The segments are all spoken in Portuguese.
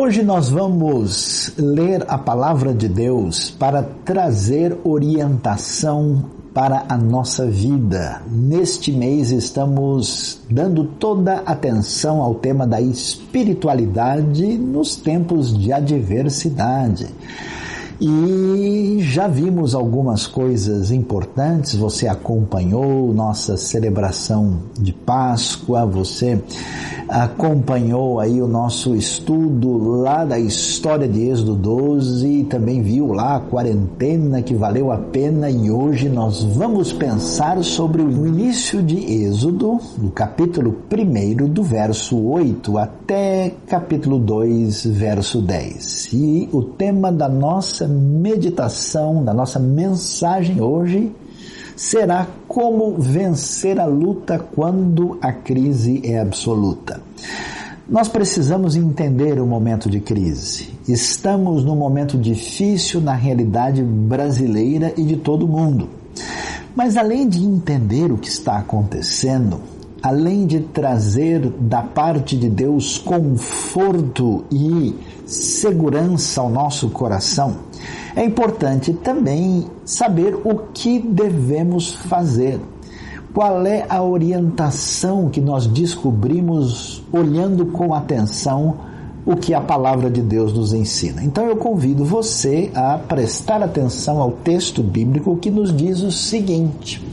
Hoje nós vamos ler a palavra de Deus para trazer orientação para a nossa vida. Neste mês estamos dando toda atenção ao tema da espiritualidade nos tempos de adversidade. E já vimos algumas coisas importantes, você acompanhou nossa celebração de Páscoa, você acompanhou aí o nosso estudo lá da história de Êxodo 12, também viu lá a quarentena que valeu a pena. E hoje nós vamos pensar sobre o início de Êxodo, do capítulo 1 do verso 8 até capítulo 2, verso 10. E o tema da nossa meditação, da nossa mensagem hoje será como vencer a luta quando a crise é absoluta. Nós precisamos entender o momento de crise. Estamos num momento difícil na realidade brasileira e de todo mundo. Mas além de entender o que está acontecendo, além de trazer da parte de Deus conforto e segurança ao nosso coração, é importante também saber o que devemos fazer. Qual é a orientação que nós descobrimos olhando com atenção o que a palavra de Deus nos ensina? Então eu convido você a prestar atenção ao texto bíblico que nos diz o seguinte: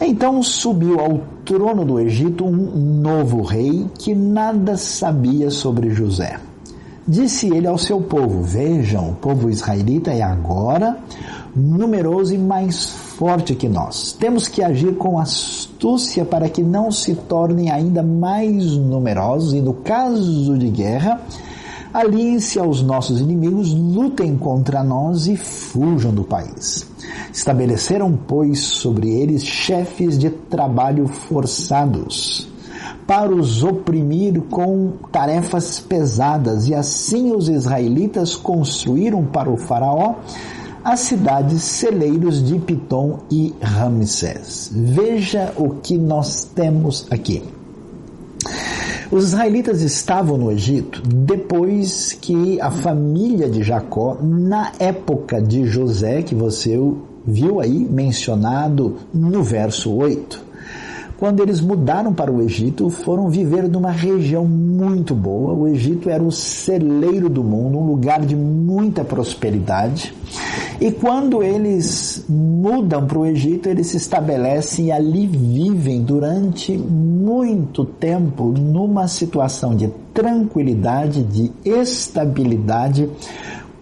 Então subiu ao trono do Egito um novo rei que nada sabia sobre José. Disse ele ao seu povo: Vejam, o povo israelita é agora numeroso e mais forte que nós. Temos que agir com astúcia para que não se tornem ainda mais numerosos e, no caso de guerra, aliem-se aos nossos inimigos, lutem contra nós e fujam do país. Estabeleceram, pois, sobre eles chefes de trabalho forçados para os oprimir com tarefas pesadas, e assim os israelitas construíram para o faraó as cidades celeiros de Pitom e Ramsés. Veja o que nós temos aqui. Os israelitas estavam no Egito depois que a família de Jacó, na época de José, que você viu aí mencionado no verso 8, quando eles mudaram para o Egito, foram viver numa região muito boa. O Egito era o celeiro do mundo, um lugar de muita prosperidade. E quando eles mudam para o Egito, eles se estabelecem e ali vivem durante muito tempo numa situação de tranquilidade, de estabilidade,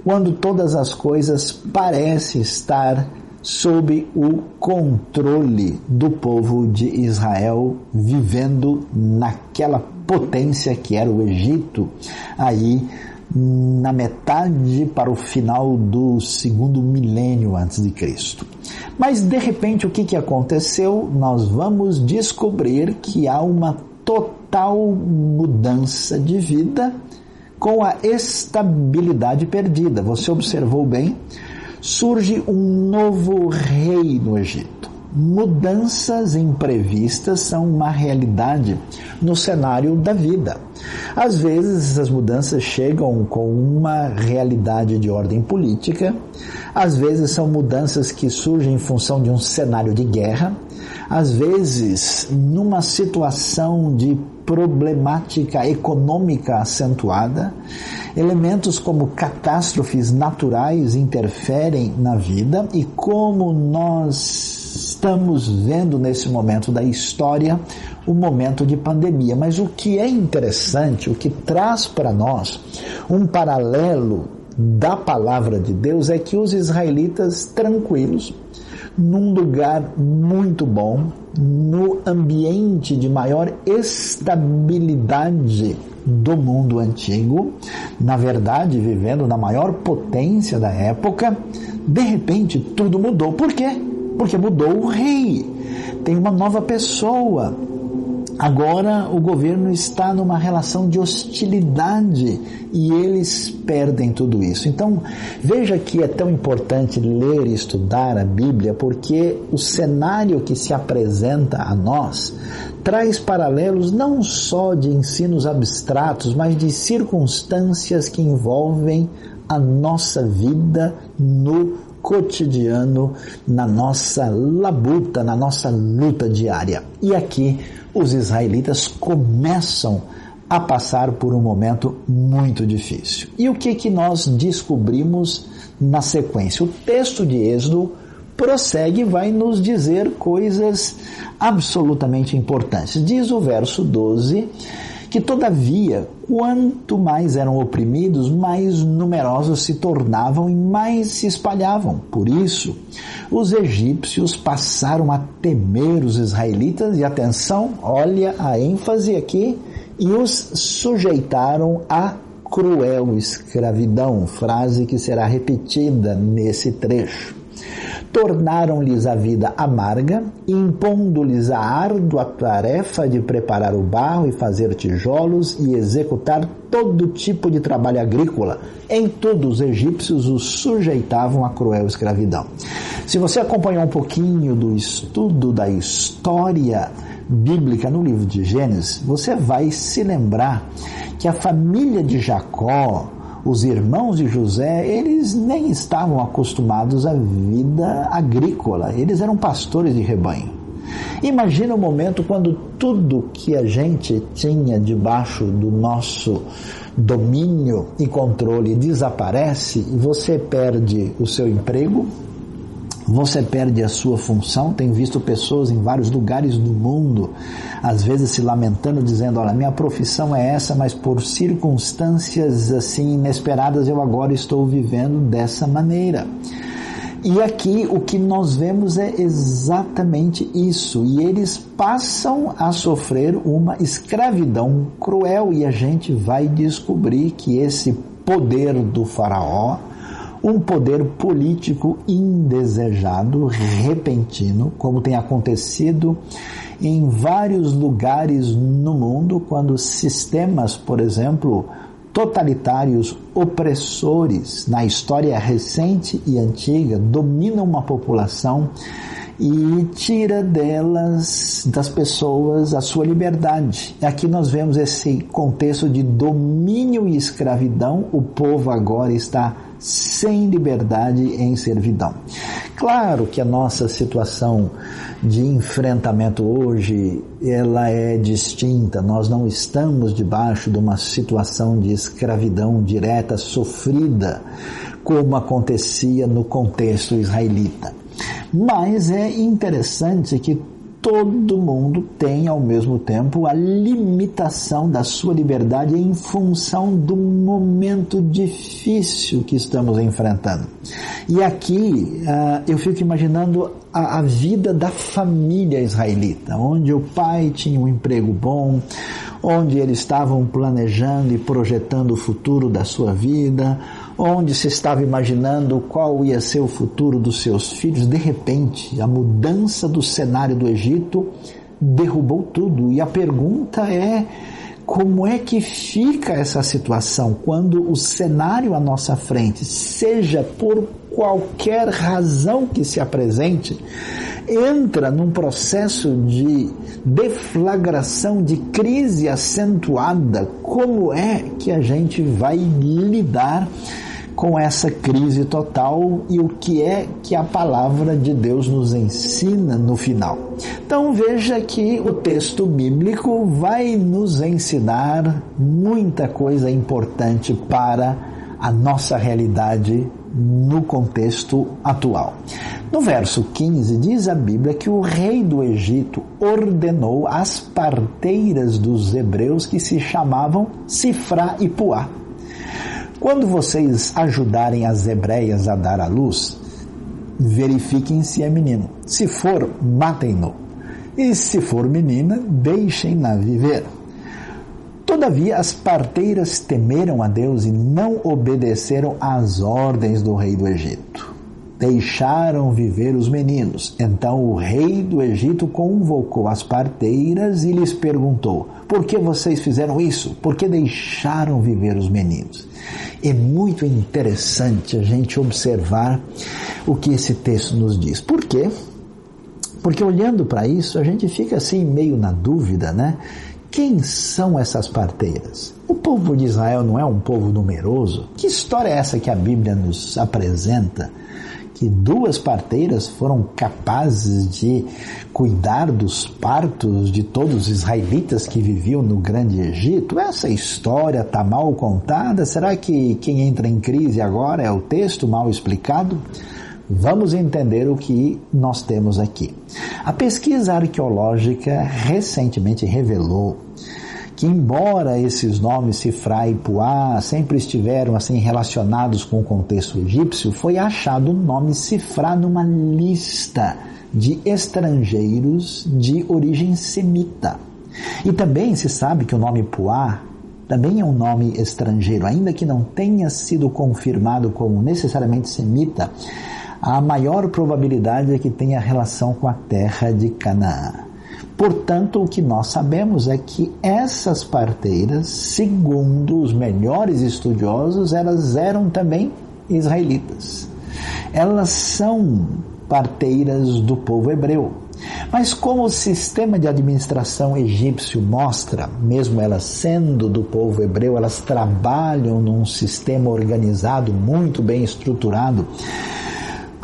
quando todas as coisas parecem estar sob o controle do povo de Israel, vivendo naquela potência que era o Egito, aí na metade para o final do segundo milênio antes de Cristo. Mas de repente o que, que aconteceu? Nós vamos descobrir que há uma total mudança de vida com a estabilidade perdida. Você observou bem? Surge um novo rei no Egito. Mudanças imprevistas são uma realidade no cenário da vida. Às vezes, essas mudanças chegam com uma realidade de ordem política, às vezes, são mudanças que surgem em função de um cenário de guerra, às vezes, numa situação de problemática econômica acentuada, elementos como catástrofes naturais interferem na vida e como nós estamos vendo nesse momento da história o momento de pandemia. Mas o que é interessante, o que traz para nós um paralelo da palavra de Deus é que os israelitas tranquilos, num lugar muito bom, no ambiente de maior estabilidade do mundo antigo, na verdade, vivendo na maior potência da época, de repente tudo mudou. Por quê? Porque mudou o rei. Tem uma nova pessoa Agora o governo está numa relação de hostilidade e eles perdem tudo isso. Então, veja que é tão importante ler e estudar a Bíblia, porque o cenário que se apresenta a nós traz paralelos não só de ensinos abstratos, mas de circunstâncias que envolvem a nossa vida no cotidiano, na nossa labuta, na nossa luta diária. E aqui os israelitas começam a passar por um momento muito difícil. E o que que nós descobrimos na sequência? O texto de Êxodo prossegue e vai nos dizer coisas absolutamente importantes. Diz o verso 12 que todavia, quanto mais eram oprimidos, mais numerosos se tornavam e mais se espalhavam. Por isso, os egípcios passaram a temer os israelitas, e atenção, olha a ênfase aqui, e os sujeitaram a cruel escravidão, frase que será repetida nesse trecho tornaram-lhes a vida amarga, impondo-lhes a árdua tarefa de preparar o barro e fazer tijolos e executar todo tipo de trabalho agrícola. Em tudo, os egípcios os sujeitavam à cruel escravidão. Se você acompanhar um pouquinho do estudo da história bíblica no livro de Gênesis, você vai se lembrar que a família de Jacó, os irmãos de José, eles nem estavam acostumados à vida agrícola, eles eram pastores de rebanho. Imagina o momento quando tudo que a gente tinha debaixo do nosso domínio e controle desaparece você perde o seu emprego, você perde a sua função. Tem visto pessoas em vários lugares do mundo, às vezes se lamentando, dizendo: Olha, minha profissão é essa, mas por circunstâncias assim inesperadas eu agora estou vivendo dessa maneira. E aqui o que nós vemos é exatamente isso. E eles passam a sofrer uma escravidão cruel, e a gente vai descobrir que esse poder do Faraó um poder político indesejado, repentino, como tem acontecido em vários lugares no mundo, quando sistemas, por exemplo, totalitários opressores na história recente e antiga dominam uma população e tira delas, das pessoas, a sua liberdade. Aqui nós vemos esse contexto de domínio e escravidão. O povo agora está sem liberdade em servidão. Claro que a nossa situação de enfrentamento hoje, ela é distinta. Nós não estamos debaixo de uma situação de escravidão direta sofrida, como acontecia no contexto israelita. Mas é interessante que todo mundo tem ao mesmo tempo a limitação da sua liberdade em função do momento difícil que estamos enfrentando. E aqui uh, eu fico imaginando a, a, vida da família israelita, onde o pai tinha um emprego bom, onde eles estavam planejando e projetando o futuro da sua vida, onde se estava imaginando qual ia ser o futuro dos seus filhos, de repente, a mudança do cenário do Egito derrubou tudo. E a pergunta é: como é que fica essa situação quando o cenário à nossa frente, seja por qualquer razão que se apresente, entra num processo de deflagração, de crise acentuada, como é que a gente vai lidar com essa crise total e o que é que a palavra de Deus nos ensina no final. Então veja que o texto bíblico vai nos ensinar muita coisa importante para a nossa realidade no contexto atual. No verso 15 diz a Bíblia que o rei do Egito ordenou as parteiras dos hebreus que se chamavam Sifra e Puá. Quando vocês ajudarem as hebreias a dar à luz, verifiquem se é menino. Se for, matem-no. E se for menina, deixem-na viver. Todavia, as parteiras temeram a Deus e não obedeceram às ordens do rei do Egito. deixaram viver os meninos. Então o rei do Egito convocou as parteiras e lhes perguntou: Por que vocês fizeram isso? Por que deixaram viver os meninos? É muito interessante a gente observar o que esse texto nos diz. Por quê? Porque olhando para isso, a gente fica assim meio na dúvida, né? Quem são essas parteiras? O povo de Israel não é um povo numeroso? Que história é essa que a Bíblia nos apresenta? Que duas parteiras foram capazes de cuidar dos partos de todos os israelitas que viviam no Grande Egito? Essa história está mal contada? Será que quem entra em crise agora é o texto mal explicado? Vamos entender o que nós temos aqui. A pesquisa arqueológica recentemente revelou que embora esses nomes Sifra e Puá sempre estiveram assim relacionados com o contexto egípcio, foi achado o nome Sifra numa lista de estrangeiros de origem semita. E também se sabe que o nome Puá também é um nome estrangeiro, ainda que não tenha sido confirmado como necessariamente semita, a maior probabilidade é que tenha relação com a terra de Canaã. Portanto, o que nós sabemos é que essas parteiras, segundo os melhores estudiosos, elas eram também israelitas. Elas são parteiras do povo hebreu. Mas como o sistema de administração egípcio mostra, mesmo elas sendo do povo hebreu, elas trabalham num sistema organizado, muito bem estruturado,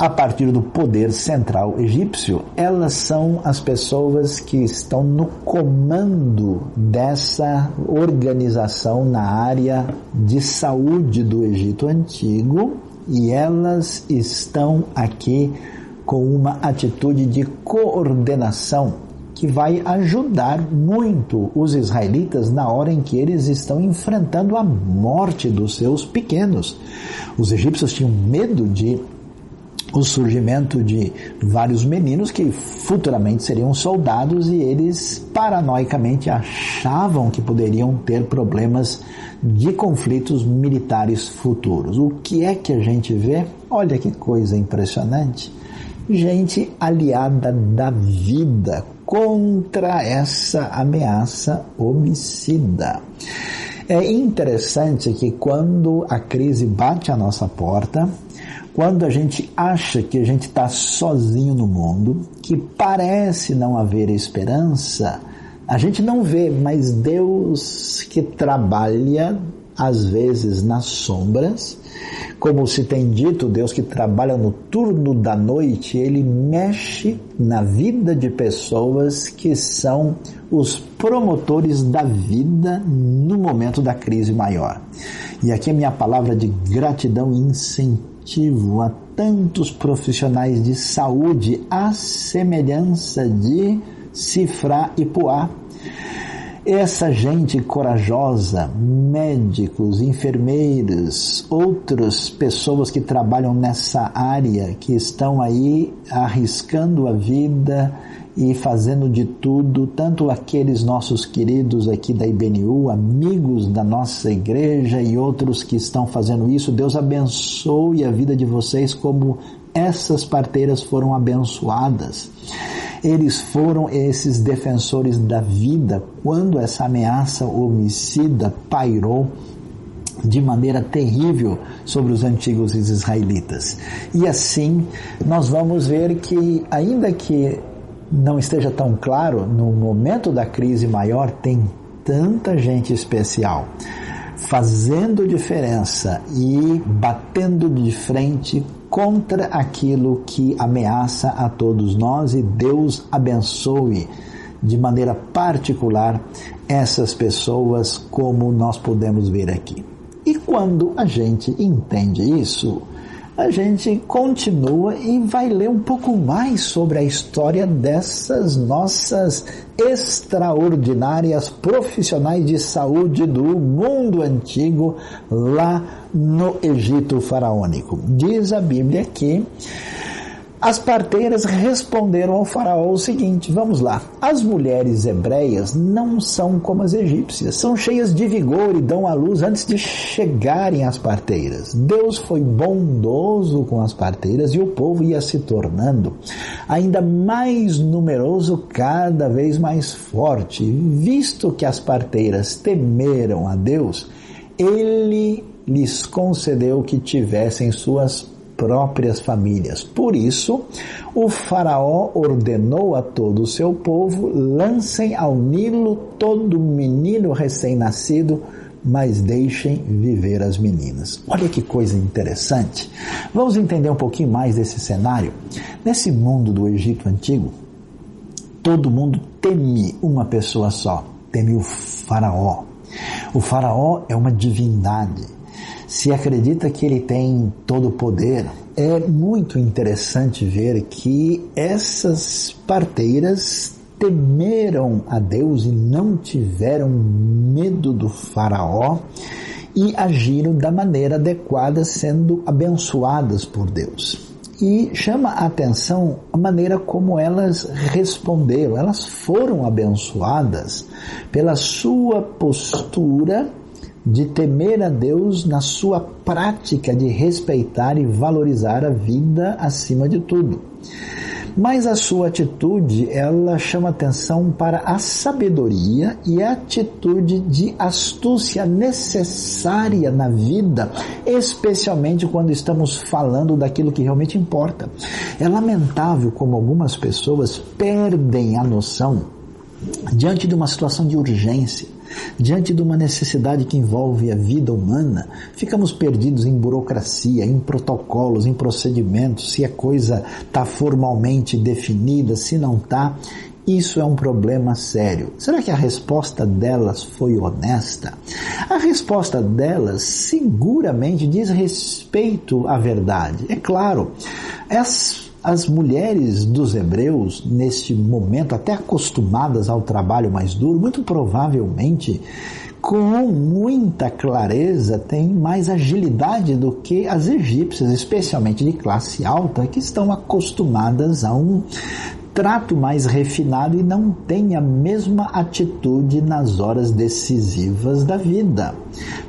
a partir do poder central egípcio, elas são as pessoas que estão no comando dessa organização na área de saúde do Egito Antigo e elas estão aqui com uma atitude de coordenação que vai ajudar muito os israelitas na hora em que eles estão enfrentando a morte dos seus pequenos. Os egípcios tinham medo de o surgimento de vários meninos que futuramente seriam soldados e eles paranoicamente achavam que poderiam ter problemas de conflitos militares futuros. O que é que a gente vê? Olha que coisa impressionante. Gente aliada da vida contra essa ameaça homicida. É interessante que quando a crise bate à nossa porta, quando a gente acha que a gente está sozinho no mundo, que parece não haver esperança, a gente não vê, mas Deus que trabalha às vezes nas sombras, como se tem dito, Deus que trabalha no turno da noite, ele mexe na vida de pessoas que são os promotores da vida no momento da crise maior. E aqui a minha palavra de gratidão e incentivo a tantos profissionais de saúde, à semelhança de Cifra e Poá. Essa gente corajosa, médicos, enfermeiros, outras pessoas que trabalham nessa área, que estão aí arriscando a vida, e fazendo de tudo, tanto aqueles nossos queridos aqui da IBNU, amigos da nossa igreja e outros que estão fazendo isso, Deus abençoe a vida de vocês como essas parteiras foram abençoadas. Eles foram esses defensores da vida quando essa ameaça homicida pairou de maneira terrível sobre os antigos israelitas. E assim, nós vamos ver que, ainda que não esteja tão claro, no momento da crise maior tem tanta gente especial fazendo diferença e batendo de frente contra aquilo que ameaça a todos nós e Deus abençoe de maneira particular essas pessoas como nós podemos ver aqui. E quando a gente entende isso, a gente continua e vai ler um pouco mais sobre a história dessas nossas extraordinárias profissionais de saúde do mundo antigo lá no Egito faraônico. Diz a Bíblia que As parteiras responderam ao faraó o seguinte: vamos lá, as mulheres hebreias não são como as egípcias, são cheias de vigor e dão à luz antes de chegarem às parteiras. Deus foi bondoso com as parteiras e o povo ia se tornando ainda mais numeroso, cada vez mais forte. Visto que as parteiras temeram a Deus, ele lhes concedeu que tivessem suas próprias famílias. Por isso, o Faraó ordenou a todo o seu povo: lancem ao Nilo todo menino recém-nascido, mas deixem viver as meninas. Olha que coisa interessante. Vamos entender um pouquinho mais desse cenário. Nesse mundo do Egito antigo, todo mundo teme uma pessoa só, teme o Faraó. O Faraó é uma divindade se acredita que ele tem todo o poder. É muito interessante ver que essas parteiras temeram a Deus e não tiveram medo do Faraó e agiram da maneira adequada, sendo abençoadas por Deus. E chama a atenção a maneira como elas responderam. Elas foram abençoadas pela sua postura de temer a Deus na sua prática de respeitar e valorizar a vida acima de tudo. Mas a sua atitude, ela chama atenção para a sabedoria e a atitude de astúcia necessária na vida, especialmente quando estamos falando daquilo que realmente importa. É lamentável como algumas pessoas perdem a noção diante de uma situação de urgência Diante de uma necessidade que envolve a vida humana, ficamos perdidos em burocracia, em protocolos, em procedimentos, se a coisa está formalmente definida, se não está. Isso é um problema sério. Será que a resposta delas foi honesta? A resposta delas seguramente diz respeito à verdade. É claro, as as mulheres dos hebreus, neste momento, até acostumadas ao trabalho mais duro, muito provavelmente, com muita clareza, têm mais agilidade do que as egípcias, especialmente de classe alta, que estão acostumadas a um trato mais refinado e não tem a mesma atitude nas horas decisivas da vida.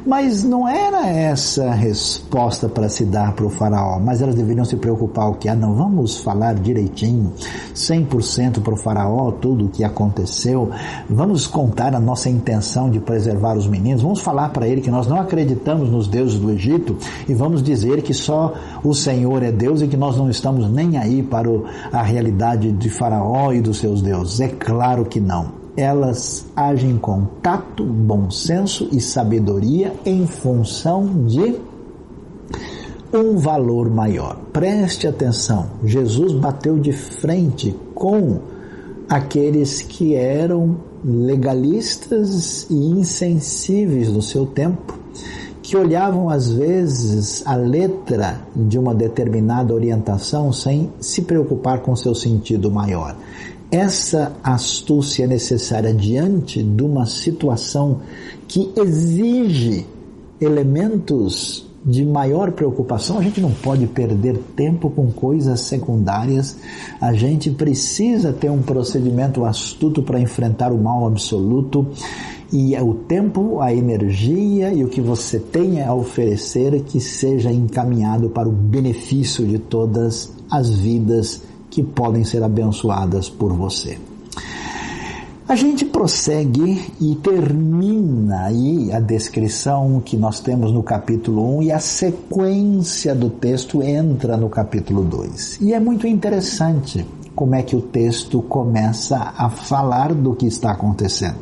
Mas não era essa a resposta para se dar para o faraó, mas elas deveriam se preocupar o que? Ah, não, vamos falar direitinho, 100% para o faraó, tudo o que aconteceu, vamos contar a nossa intenção de preservar os meninos, vamos falar para ele que nós não acreditamos nos deuses do Egito e vamos dizer que só o Senhor é Deus e que nós não estamos nem aí para a realidade de Faraó e dos seus deuses. É claro que não elas agem com tato, bom senso e sabedoria em função de um valor maior. Preste atenção, Jesus bateu de frente com aqueles que eram legalistas e insensíveis no seu tempo, que olhavam às vezes a letra de uma determinada orientação sem se preocupar com seu sentido maior essa astúcia necessária diante de uma situação que exige elementos de maior preocupação, a gente não pode perder tempo com coisas secundárias, a gente precisa ter um procedimento astuto para enfrentar o mal absoluto. E o tempo, a energia e o que você tenha a oferecer que seja encaminhado para o benefício de todas as vidas que podem ser abençoadas por você. A gente prossegue e termina aí a descrição que nós temos no capítulo 1 e a sequência do texto entra no capítulo 2. E é muito interessante como é que o texto começa a falar do que está acontecendo.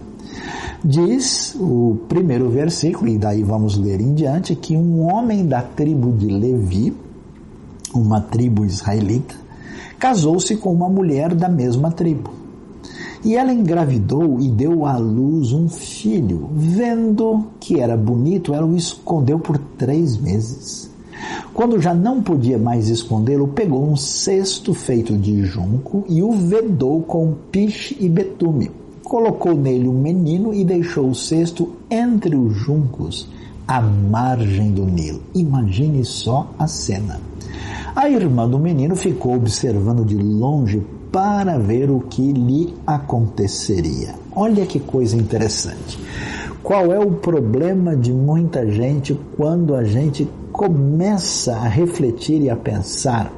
Diz o primeiro versículo, e daí vamos ler em diante, que um homem da tribo de Levi, uma tribo israelita, casou-se com uma mulher da mesma tribo. E ela engravidou e deu à luz um filho. Vendo que era bonito, ela o escondeu por três meses. Quando já não podia mais escondê-lo, pegou um cesto feito de junco e o vedou com piche e betume. Colocou nele um menino e deixou o cesto entre os juncos, à margem do Nilo. Imagine só a cena. A irmã do menino ficou observando de longe para ver o que lhe aconteceria. Olha que coisa interessante. Qual é o problema de muita gente quando a gente começa a refletir e a pensar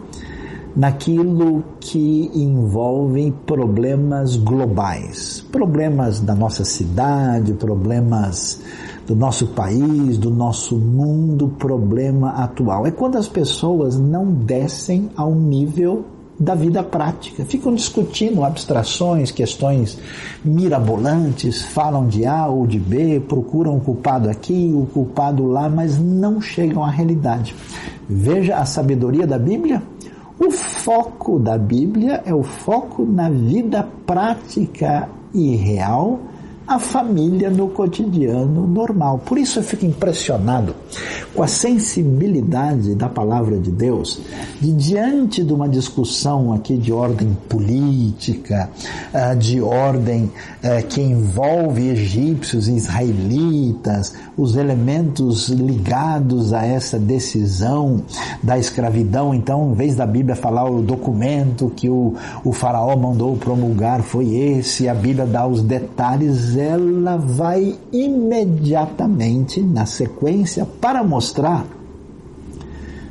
naquilo que envolve problemas globais, problemas da nossa cidade, problemas do nosso país, do nosso mundo, problema atual. É quando as pessoas não descem ao nível da vida prática. Ficam discutindo abstrações, questões mirabolantes, falam de A ou de B, procuram o culpado aqui, o culpado lá, mas não chegam à realidade. Veja a sabedoria da Bíblia. O foco da Bíblia é o foco na vida prática e real a família no cotidiano normal. Por isso eu fico impressionado com a sensibilidade da palavra de Deus, de diante de uma discussão aqui de ordem política, ah, de ordem eh, que envolve egípcios e israelitas, os elementos ligados a essa decisão da escravidão. Então, em vez da Bíblia falar o documento que o, o faraó mandou promulgar foi esse, a Bíblia dá os detalhes ela vai imediatamente na sequência para mostrar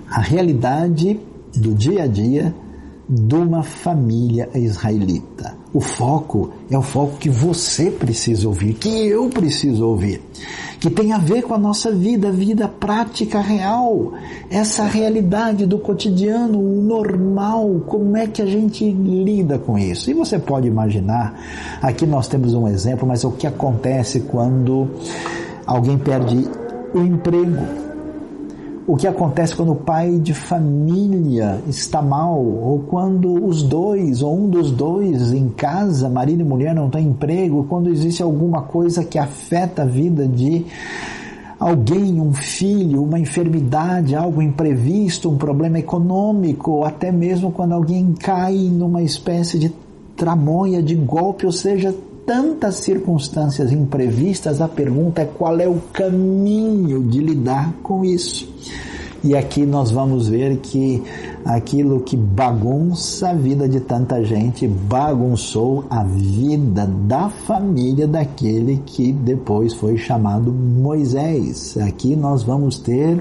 a realidade do dia a dia de uma família israelita. O foco é o foco que você precisa ouvir, que eu preciso ouvir, que tem a ver com a nossa vida, vida prática real, essa realidade do cotidiano, o normal, como é que a gente lida com isso. E você pode imaginar, aqui nós temos um exemplo, mas o que acontece quando alguém perde o emprego, o que acontece quando o pai de família está mal, ou quando os dois, ou um dos dois em casa, marido e mulher, não tem emprego, quando existe alguma coisa que afeta a vida de alguém, um filho, uma enfermidade, algo imprevisto, um problema econômico, ou até mesmo quando alguém cai numa espécie de tramóia, de golpe, ou seja, tantas circunstâncias imprevistas, a pergunta é qual é o caminho de lidar com isso. E aqui nós vamos ver que aquilo que bagunça a vida de tanta gente bagunçou a vida da família daquele que depois foi chamado Moisés. Aqui nós vamos ter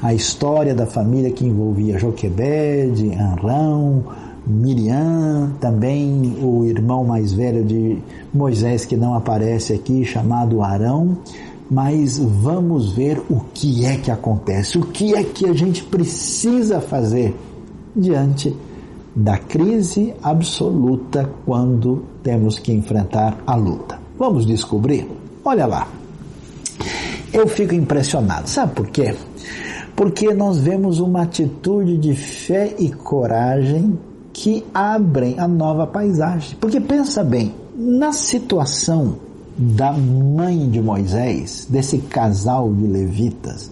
a história da família que envolvia Joquebede, Anrão, Miriam, também o irmão mais velho de Moisés que não aparece aqui, chamado Arão. Mas vamos ver o que é que acontece, o que é que a gente precisa fazer diante da crise absoluta quando temos que enfrentar a luta. Vamos descobrir? Olha lá. Eu fico impressionado. Sabe por quê? Porque nós vemos uma atitude de fé e coragem que abrem a nova paisagem. Porque pensa bem, na situação da mãe de Moisés, desse casal de levitas,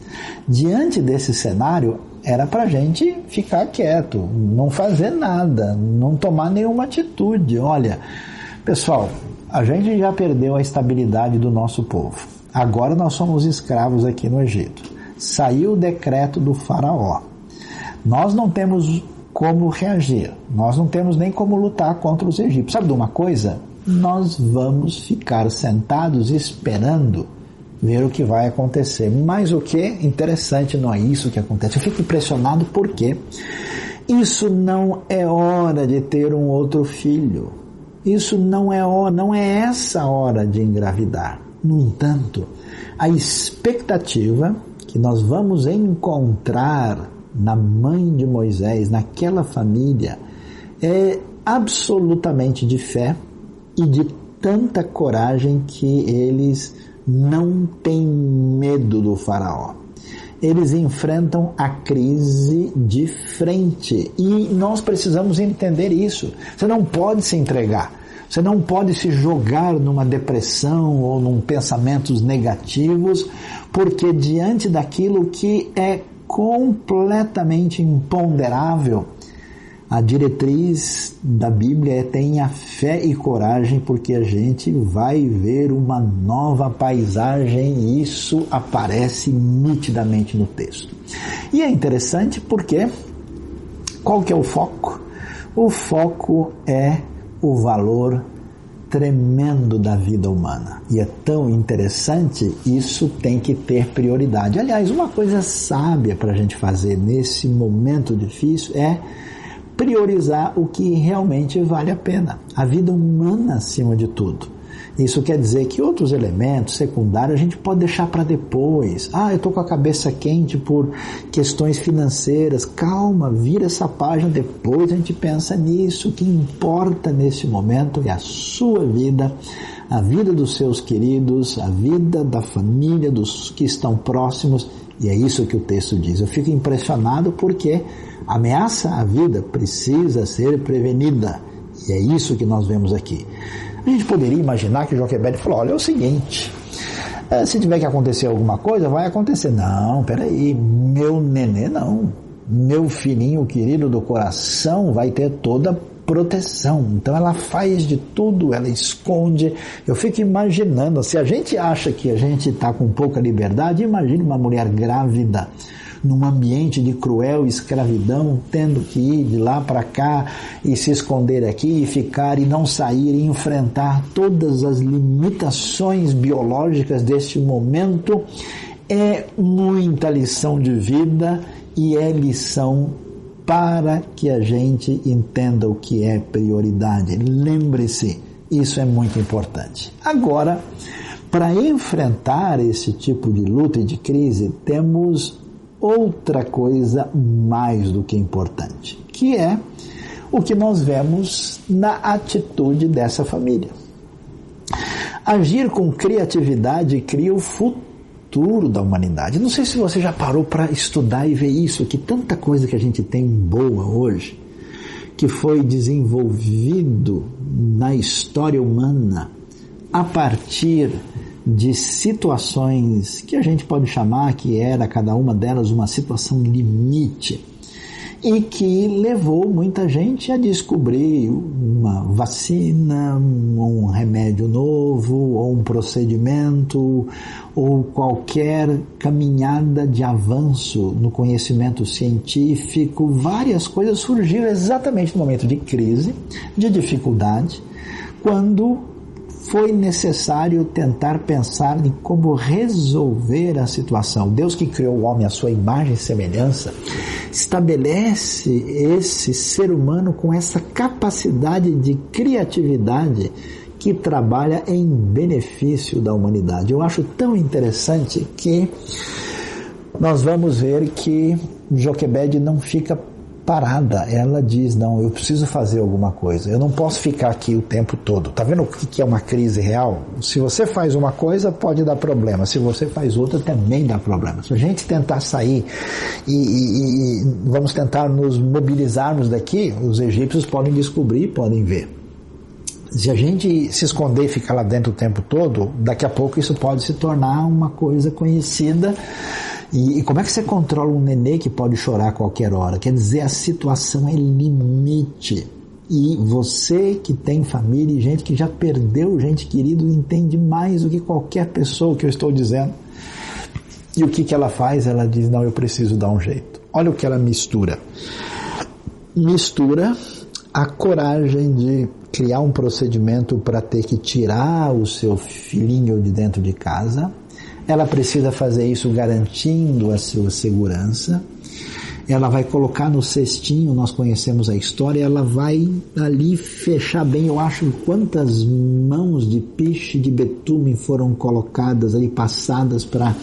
diante desse cenário, era para gente ficar quieto, não fazer nada, não tomar nenhuma atitude. Olha, pessoal, a gente já perdeu a estabilidade do nosso povo. Agora nós somos escravos aqui no Egito. Saiu o decreto do Faraó. Nós não temos como reagir. Nós não temos nem como lutar contra os egípcios. Sabe de uma coisa? Nós vamos ficar sentados esperando ver o que vai acontecer. Mas o que interessante não é isso que acontece. Eu fico impressionado porque isso não é hora de ter um outro filho. Isso não é hora, não é essa hora de engravidar. No entanto, a expectativa que nós vamos encontrar na mãe de Moisés, naquela família, é absolutamente de fé e de tanta coragem que eles não têm medo do Faraó. Eles enfrentam a crise de frente e nós precisamos entender isso. Você não pode se entregar. Você não pode se jogar numa depressão ou num pensamentos negativos, porque diante daquilo que é completamente imponderável, a diretriz da Bíblia é tenha fé e coragem, porque a gente vai ver uma nova paisagem e isso aparece nitidamente no texto. E é interessante porque Qual que é o foco? O foco é o valor tremendo da vida humana. E é tão interessante, isso tem que ter prioridade. Aliás, uma coisa sábia para a gente fazer nesse momento difícil é priorizar o que realmente vale a pena. A vida humana acima de tudo. Isso quer dizer que outros elementos secundários a gente pode deixar para depois. Ah, eu estou com a cabeça quente por questões financeiras. Calma, vira essa página, depois a gente pensa nisso. O que importa nesse momento é a sua vida, a vida dos seus queridos, a vida da família, dos que estão próximos. E é isso que o texto diz. Eu fico impressionado porque ameaça à vida precisa ser prevenida. E é isso que nós vemos aqui. A gente poderia imaginar que Joquebed falou: olha, é o seguinte. Eh, se tiver que acontecer alguma coisa, vai acontecer. Não, peraí, meu nenê não. Meu filhinho querido do coração vai ter toda proteção. Então ela faz de tudo, ela esconde. Eu fico imaginando, se a gente acha que a gente está com pouca liberdade, imagine uma mulher grávida num ambiente de cruel escravidão, tendo que ir de lá para cá e se esconder aqui e ficar e não sair e enfrentar todas as limitações biológicas deste momento, é muita lição de vida e é lição para que a gente entenda o que é prioridade. Lembre-se, isso é muito importante. Agora, para enfrentar esse tipo de luta e de crise, temos outra coisa mais do que importante, que é o que nós vemos na atitude dessa família. Agir com criatividade cria o futuro da humanidade. Não sei se você já parou para estudar e ver isso, que tanta coisa que a gente tem boa hoje, que foi desenvolvido na história humana a partir de situações que a gente pode chamar que era cada uma delas uma situação limite e que levou muita gente a descobrir uma vacina, um remédio novo, ou um procedimento, ou qualquer caminhada de avanço no conhecimento científico. Várias coisas surgiram exatamente no momento de crise, de dificuldade, quando foi necessário tentar pensar em como resolver a situação. Deus que criou o homem à sua imagem e semelhança, estabelece esse ser humano com essa capacidade de criatividade que trabalha em benefício da humanidade. Eu acho tão interessante que nós vamos ver que Joquebed não fica parada. Ela diz: Não, eu preciso fazer alguma coisa. Eu não posso ficar aqui o tempo todo. Tá vendo o que é uma crise real? Se você faz uma coisa, pode dar problema. Se você faz outra, também dá problema. Se a gente tentar sair e, e, e vamos tentar nos mobilizarmos daqui, os egípcios podem descobrir, podem ver. Se a gente se esconder e ficar lá dentro o tempo todo, daqui a pouco isso pode se tornar uma coisa conhecida e, e, como é que você controla um nenê que pode chorar a qualquer hora? Quer dizer, a situação é limite. E você que tem família e gente que já perdeu gente querido entende mais do que qualquer pessoa que eu estou dizendo. E o que, que ela faz? Ela diz: Não, eu preciso dar um jeito. Olha o que ela mistura. Mistura a coragem de criar um procedimento para ter que tirar o seu filhinho de dentro de casa ela precisa fazer isso garantindo a sua segurança. Ela vai colocar no cestinho, nós conhecemos a história, ela vai ali fechar bem, eu acho quantas mãos de piche de betume foram colocadas ali, passadas para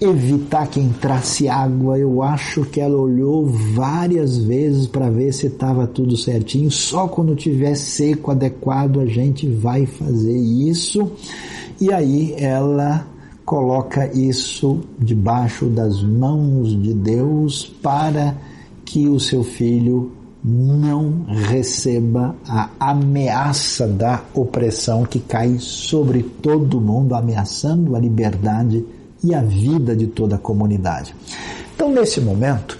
evitar que entrasse água. Eu acho que ela olhou várias vezes para ver se estava tudo certinho. Só quando tiver seco, adequado, a gente vai fazer isso. E aí ela coloca isso debaixo das mãos de Deus para que o seu filho não receba a ameaça da opressão que cai sobre todo mundo, ameaçando a liberdade e a vida de toda a comunidade. Então, nesse momento,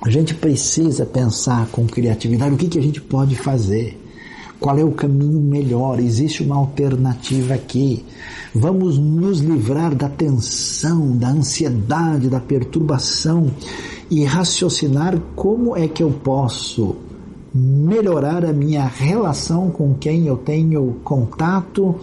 a gente precisa pensar com criatividade o que, que a gente pode fazer Qual é o caminho melhor? Existe uma alternativa aqui. Vamos nos livrar da tensão, da ansiedade, da perturbação e raciocinar como é que eu posso melhorar a minha relação com quem eu tenho contato,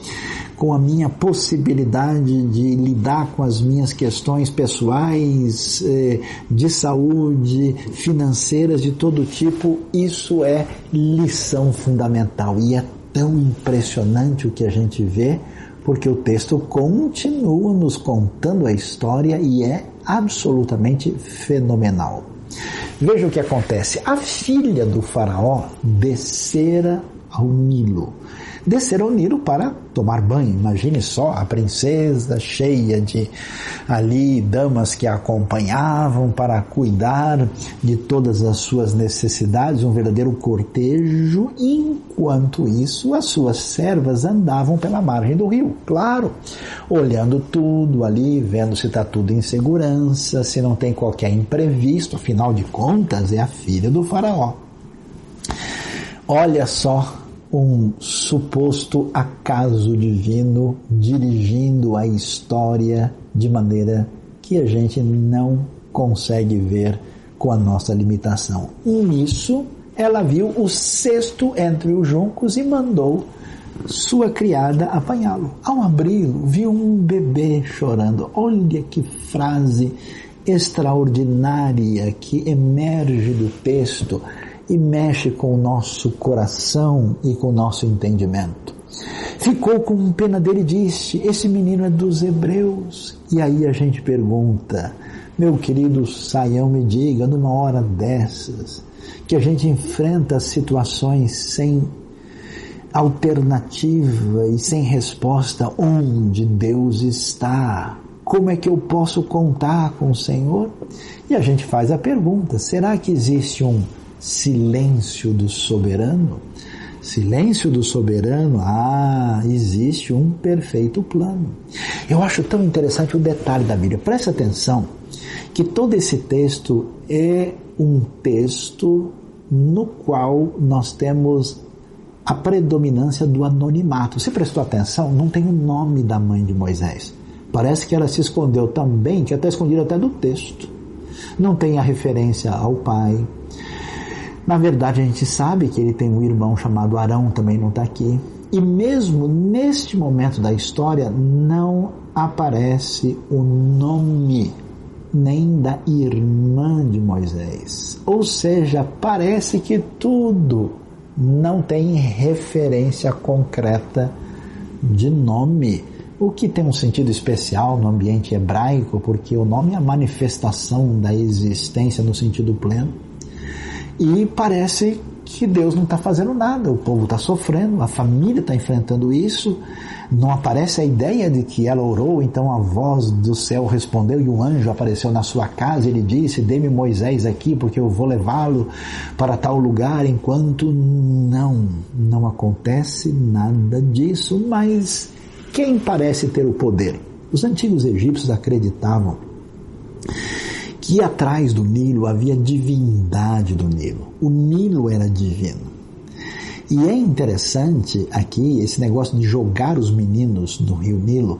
com a minha possibilidade de lidar com as minhas questões pessoais, eh, de saúde, financeiras, de todo tipo. Isso é lição fundamental e é tão impressionante o que a gente vê, porque o texto continua nos contando a história e é absolutamente fenomenal. Veja o que acontece. A filha do faraó descera ao Nilo. Desceram ao Nilo para tomar banho. Imagine só a princesa cheia de ali damas que a acompanhavam para cuidar de todas as suas necessidades, um verdadeiro cortejo. Enquanto isso, as suas servas andavam pela margem do rio, claro, olhando tudo ali, vendo se está tudo em segurança, se não tem qualquer imprevisto. Afinal de contas, é a filha do faraó. Olha só um suposto acaso divino dirigindo a história de maneira que a gente não consegue ver com a nossa limitação. E nisso, ela viu o cesto entre os juncos e mandou sua criada apanhá-lo. Ao abri-lo, viu um bebê chorando. Olha que frase extraordinária que emerge do texto e mexe com o nosso coração e com o nosso entendimento. Ficou com pena dele e disse: Esse menino é dos hebreus. E aí a gente pergunta, meu querido Saião, me diga, numa hora dessas, que a gente enfrenta situações sem alternativa e sem resposta, onde Deus está? Como é que eu posso contar com o Senhor? E a gente faz a pergunta: será que existe um silêncio do soberano? Silêncio do soberano, ah, existe um perfeito plano. Eu acho tão interessante o detalhe da Bíblia. Preste atenção que todo esse texto é um texto no qual nós temos a predominância do anonimato. Você prestou atenção? Não tem o nome da mãe de Moisés. Parece que ela se escondeu tão bem que até escondido até do texto. Não tem a referência ao pai, na verdade, a gente sabe que ele tem um irmão chamado Arão, também não está aqui. E mesmo neste momento da história, não aparece o nome nem da irmã de Moisés. Ou seja, parece que tudo não tem referência concreta de nome, o que tem um sentido especial no ambiente hebraico, porque o nome é a manifestação da existência no sentido pleno. E parece que Deus não está fazendo nada, o povo está sofrendo, a família está enfrentando isso, não aparece a ideia de que ela orou, então a voz do céu respondeu e um anjo apareceu na sua casa ele disse: Dê-me Moisés aqui porque eu vou levá-lo para tal lugar. Enquanto não, não acontece nada disso, mas quem parece ter o poder? Os antigos egípcios acreditavam que atrás do Nilo havia divindade do Nilo. O Nilo era divino. E é interessante aqui esse negócio de jogar os meninos no rio Nilo.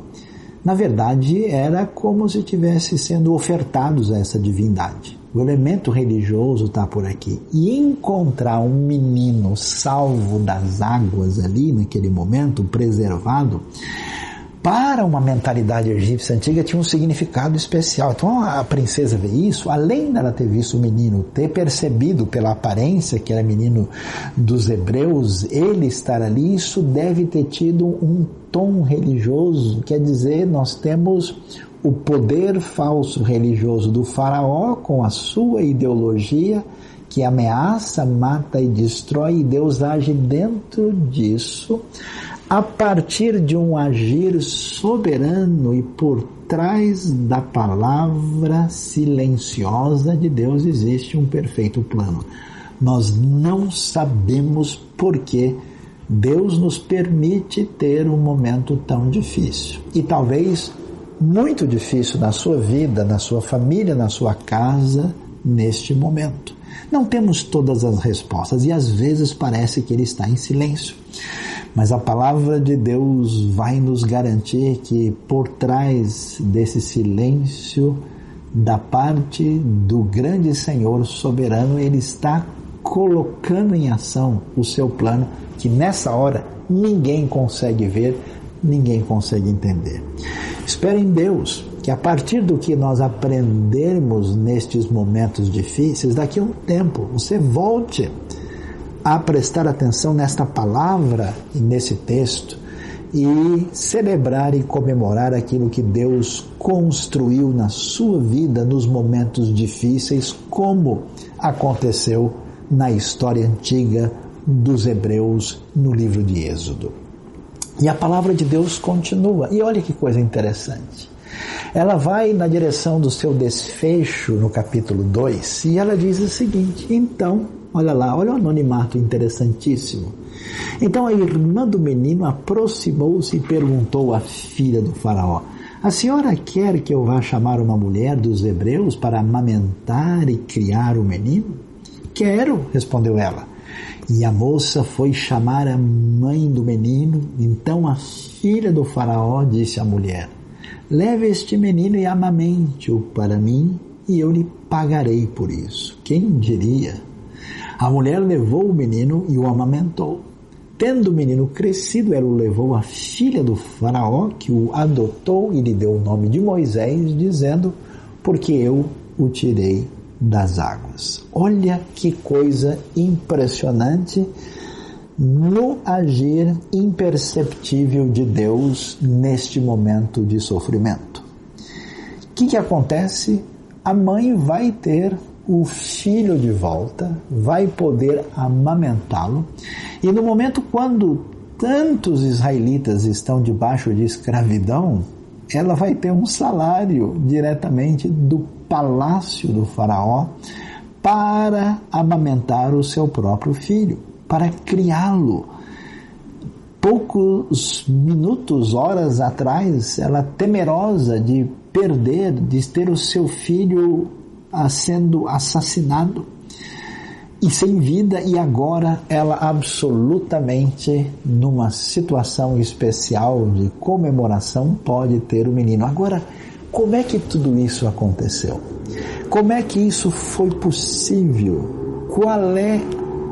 Na verdade, era como se estivesse sendo ofertados a essa divindade. O elemento religioso está por aqui. E encontrar um menino salvo das águas ali, naquele momento, preservado, para uma mentalidade egípcia antiga tinha um significado especial. Então a princesa vê isso, além dela ter visto o menino, ter percebido pela aparência que era menino dos hebreus, ele estar ali, isso deve ter tido um tom religioso, quer dizer, nós temos o poder falso religioso do faraó com a sua ideologia que ameaça, mata e destrói, e Deus age dentro disso a partir de um agir soberano e por trás da palavra silenciosa de Deus existe um perfeito plano. Nós não sabemos por que Deus nos permite ter um momento tão difícil. E talvez muito difícil na sua vida, na sua família, na sua casa, neste momento. Não temos todas as respostas e às vezes parece que ele está em silêncio. Mas a palavra de Deus vai nos garantir que por trás desse silêncio, da parte do grande Senhor soberano, ele está colocando em ação o seu plano que nessa hora ninguém consegue ver, ninguém consegue entender. Espero em Deus que a partir do que nós aprendermos nestes momentos difíceis, daqui a um tempo você volte a prestar atenção nesta palavra e nesse texto e celebrar e comemorar aquilo que Deus construiu na sua vida nos momentos difíceis, como aconteceu na história antiga dos Hebreus no livro de Êxodo. E a palavra de Deus continua. E olha que coisa interessante. Ela vai na direção do seu desfecho no capítulo 2 e ela diz o seguinte: então, olha lá, olha o anonimato interessantíssimo. Então a irmã do menino aproximou-se e perguntou à filha do Faraó: A senhora quer que eu vá chamar uma mulher dos hebreus para amamentar e criar o menino? Quero, respondeu ela. E a moça foi chamar a mãe do menino. Então a filha do Faraó disse à mulher: Leve este menino e amamente-o para mim, e eu lhe pagarei por isso. Quem diria? A mulher levou o menino e o amamentou. Tendo o menino crescido, ela o levou à filha do Faraó, que o adotou e lhe deu o nome de Moisés, dizendo: Porque eu o tirei das águas. Olha que coisa impressionante no agir imperceptível de Deus neste momento de sofrimento. O que, que acontece? A mãe vai ter o filho de volta, vai poder amamentá-lo, e no momento quando tantos israelitas estão debaixo de escravidão, ela vai ter um salário diretamente do palácio do Faraó para amamentar o seu próprio filho para criá-lo. Poucos minutos, horas atrás, ela temerosa de perder, de ter o seu filho ah, sendo assassinado e sem vida, e agora ela absolutamente numa situação especial de comemoração pode ter o menino. Agora, como é que tudo isso aconteceu? Como é que isso foi possível? Qual é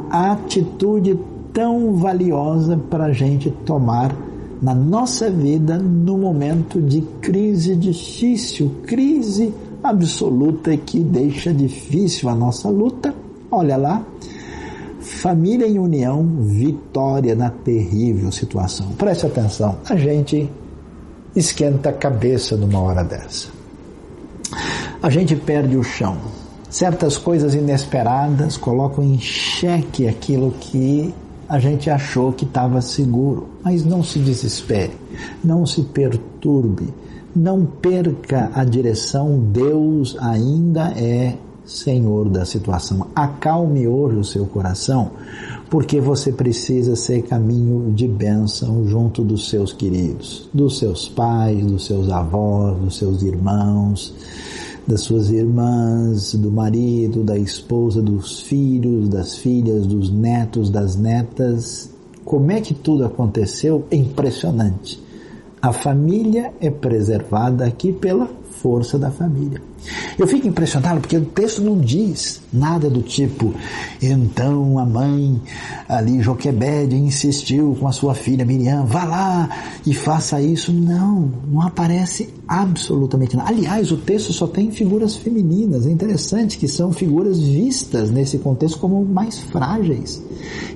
atitude tão valiosa para a gente tomar na nossa vida no momento de crise difícil, crise absoluta que deixa difícil a nossa luta. Olha lá, família em união, vitória na terrível situação. Preste atenção, a gente esquenta a cabeça numa hora dessa. A gente perde o chão certas coisas inesperadas colocam em xeque aquilo que a gente achou que estava seguro. Mas não se desespere, não se perturbe, não perca a direção. Deus ainda é Senhor da situação. Acalme hoje o seu coração, porque você precisa ser caminho de bênção junto dos seus queridos, dos seus pais, dos seus avós, dos seus irmãos das suas irmãs, do marido, da esposa, dos filhos, das filhas, dos netos, das netas. Como é que tudo aconteceu? É impressionante. A família é preservada aqui pela força da família. Eu fico impressionado porque o texto não diz nada do tipo, então a mãe ali, Joquebede, insistiu com a sua filha Miriam, vá lá e faça isso. Não, não aparece absolutamente nada. Aliás, o texto só tem figuras femininas. É interessante que são figuras vistas nesse contexto como mais frágeis.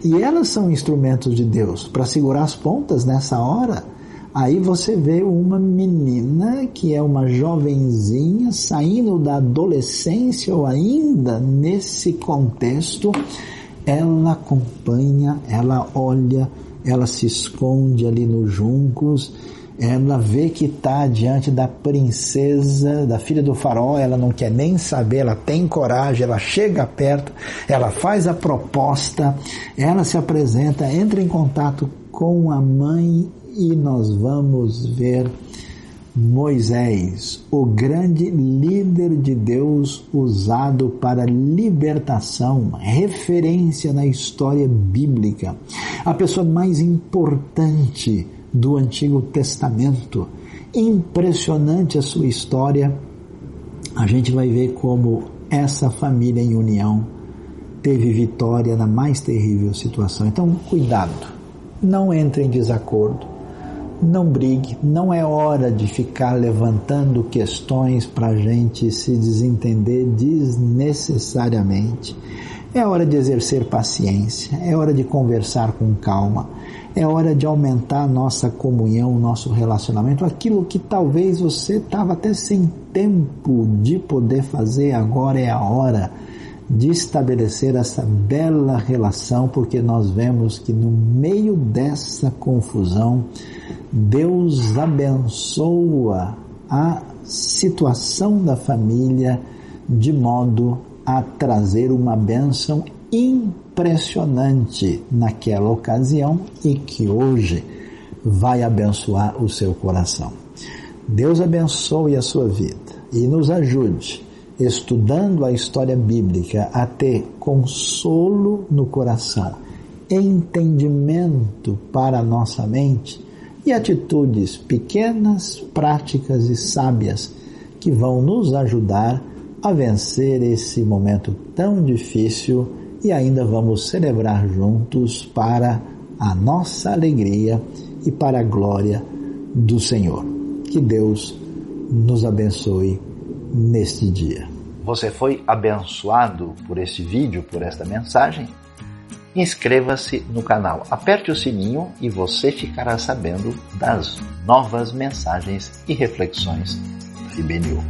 E elas são instrumentos de Deus para segurar as pontas nessa hora Aí você vê uma menina que é uma jovenzinha saindo da adolescência ou ainda nesse contexto, ela acompanha, ela olha, ela se esconde ali nos juncos, ela vê que está diante da princesa, da filha do faraó, ela não quer nem saber, ela tem coragem, ela chega perto, ela faz a proposta, ela se apresenta, entra em contato com a mãe e nós vamos ver Moisés, o grande líder de Deus usado para libertação, referência na história bíblica, a pessoa mais importante do Antigo Testamento. Impressionante a sua história. A gente vai ver como essa família em união teve vitória na mais terrível situação. Então, cuidado, não entre em desacordo não brigue, não é hora de ficar levantando questões para a gente se desentender desnecessariamente. É hora de exercer paciência, é hora de conversar com calma, é hora de aumentar nossa comunhão, nosso relacionamento, aquilo que talvez você estava até sem tempo de poder fazer, agora é a hora de estabelecer essa bela relação, porque nós vemos que no meio dessa confusão, Deus abençoa a situação da família de modo a trazer uma bênção impressionante naquela ocasião e que hoje vai abençoar o seu coração. Deus abençoe a sua vida e nos ajude, estudando a história bíblica, a ter consolo no coração, entendimento para a nossa mente e atitudes pequenas, práticas e sábias que vão nos ajudar a vencer esse momento tão difícil e ainda vamos celebrar juntos para a nossa alegria e para a glória do Senhor. Que Deus nos abençoe neste dia. Você foi abençoado por este vídeo, por esta mensagem? inscreva-se no canal, aperte o sininho e você ficará sabendo das novas mensagens e reflexões do IBNU.